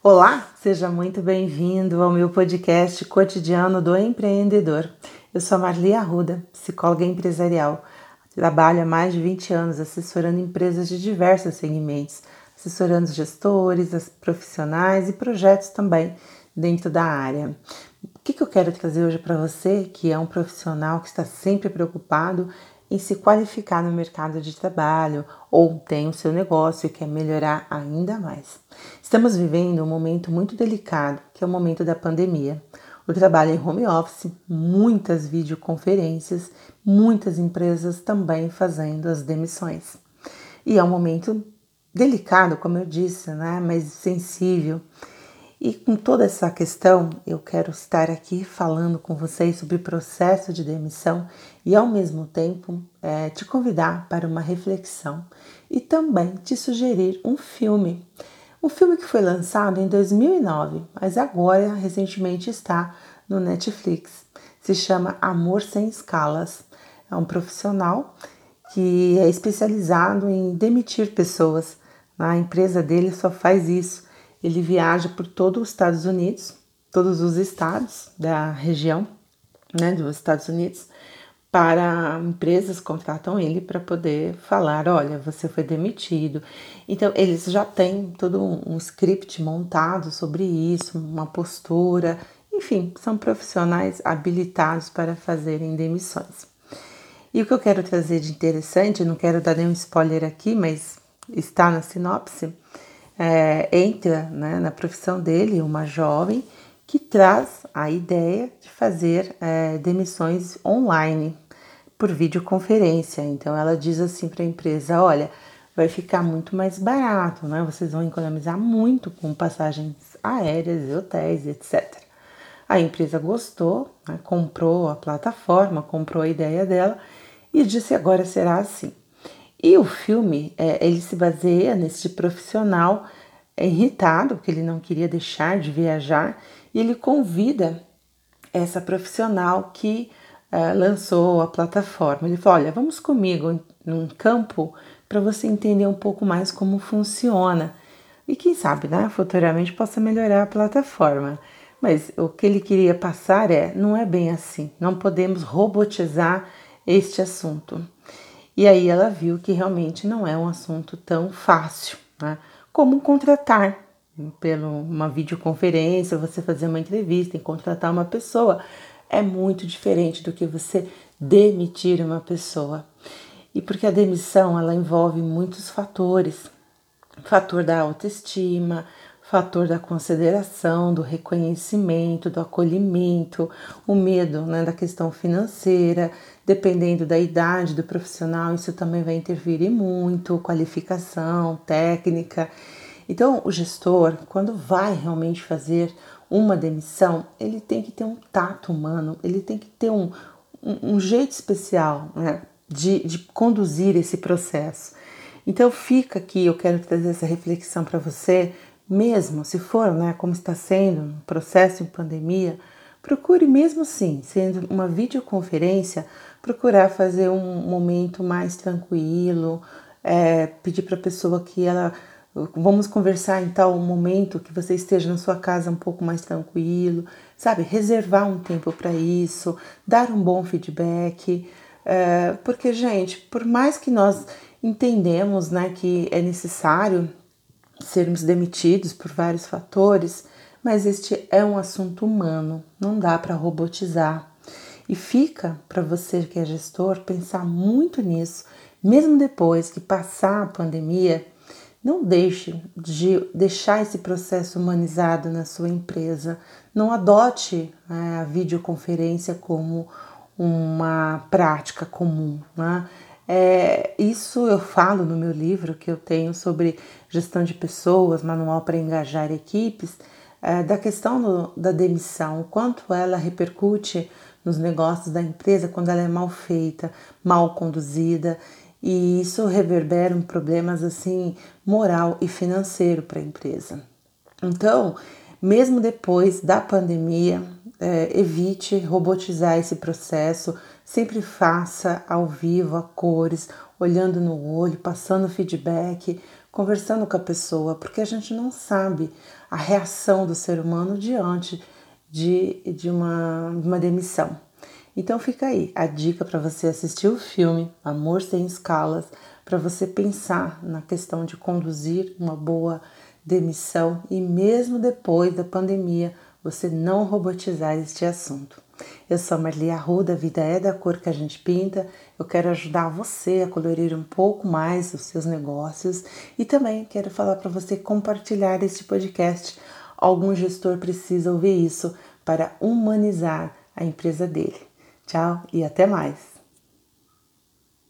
Olá, seja muito bem-vindo ao meu podcast cotidiano do empreendedor. Eu sou a Marli Arruda, psicóloga empresarial. Trabalho há mais de 20 anos assessorando empresas de diversos segmentos, assessorando gestores, profissionais e projetos também dentro da área. O que, eu quero trazer hoje para você, que é um profissional que está sempre preocupado em se qualificar no mercado de trabalho ou tem o seu negócio e quer melhorar ainda mais. Estamos vivendo um momento muito delicado, que é o momento da pandemia. O trabalho em home office, muitas videoconferências, muitas empresas também fazendo as demissões. E é um momento delicado, como eu disse, né, mas sensível e com toda essa questão, eu quero estar aqui falando com vocês sobre o processo de demissão e, ao mesmo tempo, é, te convidar para uma reflexão e também te sugerir um filme. Um filme que foi lançado em 2009, mas agora recentemente está no Netflix. Se chama Amor Sem Escalas. É um profissional que é especializado em demitir pessoas. A empresa dele só faz isso ele viaja por todos os Estados Unidos, todos os estados da região, né, dos Estados Unidos, para empresas contratam ele para poder falar, olha, você foi demitido. Então eles já têm todo um script montado sobre isso, uma postura, enfim, são profissionais habilitados para fazerem demissões. E o que eu quero trazer de interessante, não quero dar nenhum spoiler aqui, mas está na sinopse, é, entra né, na profissão dele uma jovem que traz a ideia de fazer é, demissões online por videoconferência. Então ela diz assim para a empresa: olha, vai ficar muito mais barato, né? Vocês vão economizar muito com passagens aéreas, hotéis, etc. A empresa gostou, né, comprou a plataforma, comprou a ideia dela e disse agora será assim. E o filme, é, ele se baseia nesse profissional é irritado, porque ele não queria deixar de viajar, e ele convida essa profissional que uh, lançou a plataforma. Ele fala: Olha, vamos comigo num campo para você entender um pouco mais como funciona. E quem sabe, né, futuramente possa melhorar a plataforma. Mas o que ele queria passar é: não é bem assim, não podemos robotizar este assunto. E aí ela viu que realmente não é um assunto tão fácil, né? Como contratar pela uma videoconferência, você fazer uma entrevista e contratar uma pessoa é muito diferente do que você demitir uma pessoa. E porque a demissão ela envolve muitos fatores, fator da autoestima, fator da consideração, do reconhecimento, do acolhimento, o medo né, da questão financeira, dependendo da idade do profissional, isso também vai intervir muito, qualificação, técnica. Então, o gestor, quando vai realmente fazer uma demissão, ele tem que ter um tato humano, ele tem que ter um, um, um jeito especial né, de, de conduzir esse processo. Então, fica aqui, eu quero trazer essa reflexão para você mesmo se for, né, como está sendo um processo em pandemia, procure mesmo sim, sendo uma videoconferência, procurar fazer um momento mais tranquilo, é, pedir para a pessoa que ela vamos conversar em tal momento que você esteja na sua casa um pouco mais tranquilo, sabe? Reservar um tempo para isso, dar um bom feedback, é, porque gente, por mais que nós entendemos, né, que é necessário sermos demitidos por vários fatores, mas este é um assunto humano, não dá para robotizar. E fica para você que é gestor pensar muito nisso, mesmo depois que passar a pandemia, não deixe de deixar esse processo humanizado na sua empresa. Não adote né, a videoconferência como uma prática comum. Né? É, isso eu falo no meu livro que eu tenho sobre gestão de pessoas, manual para engajar equipes, é, da questão do, da demissão, o quanto ela repercute nos negócios da empresa quando ela é mal feita, mal conduzida, e isso reverbera em problemas assim moral e financeiro para a empresa. Então, mesmo depois da pandemia, é, evite robotizar esse processo, sempre faça ao vivo, a cores, olhando no olho, passando feedback, conversando com a pessoa, porque a gente não sabe a reação do ser humano diante de, de uma, uma demissão. Então fica aí a dica para você assistir o filme Amor Sem Escalas, para você pensar na questão de conduzir uma boa demissão e mesmo depois da pandemia você não robotizar este assunto. Eu sou a Marli Arruda, a vida é da cor que a gente pinta. Eu quero ajudar você a colorir um pouco mais os seus negócios e também quero falar para você compartilhar este podcast. Algum gestor precisa ouvir isso para humanizar a empresa dele. Tchau e até mais!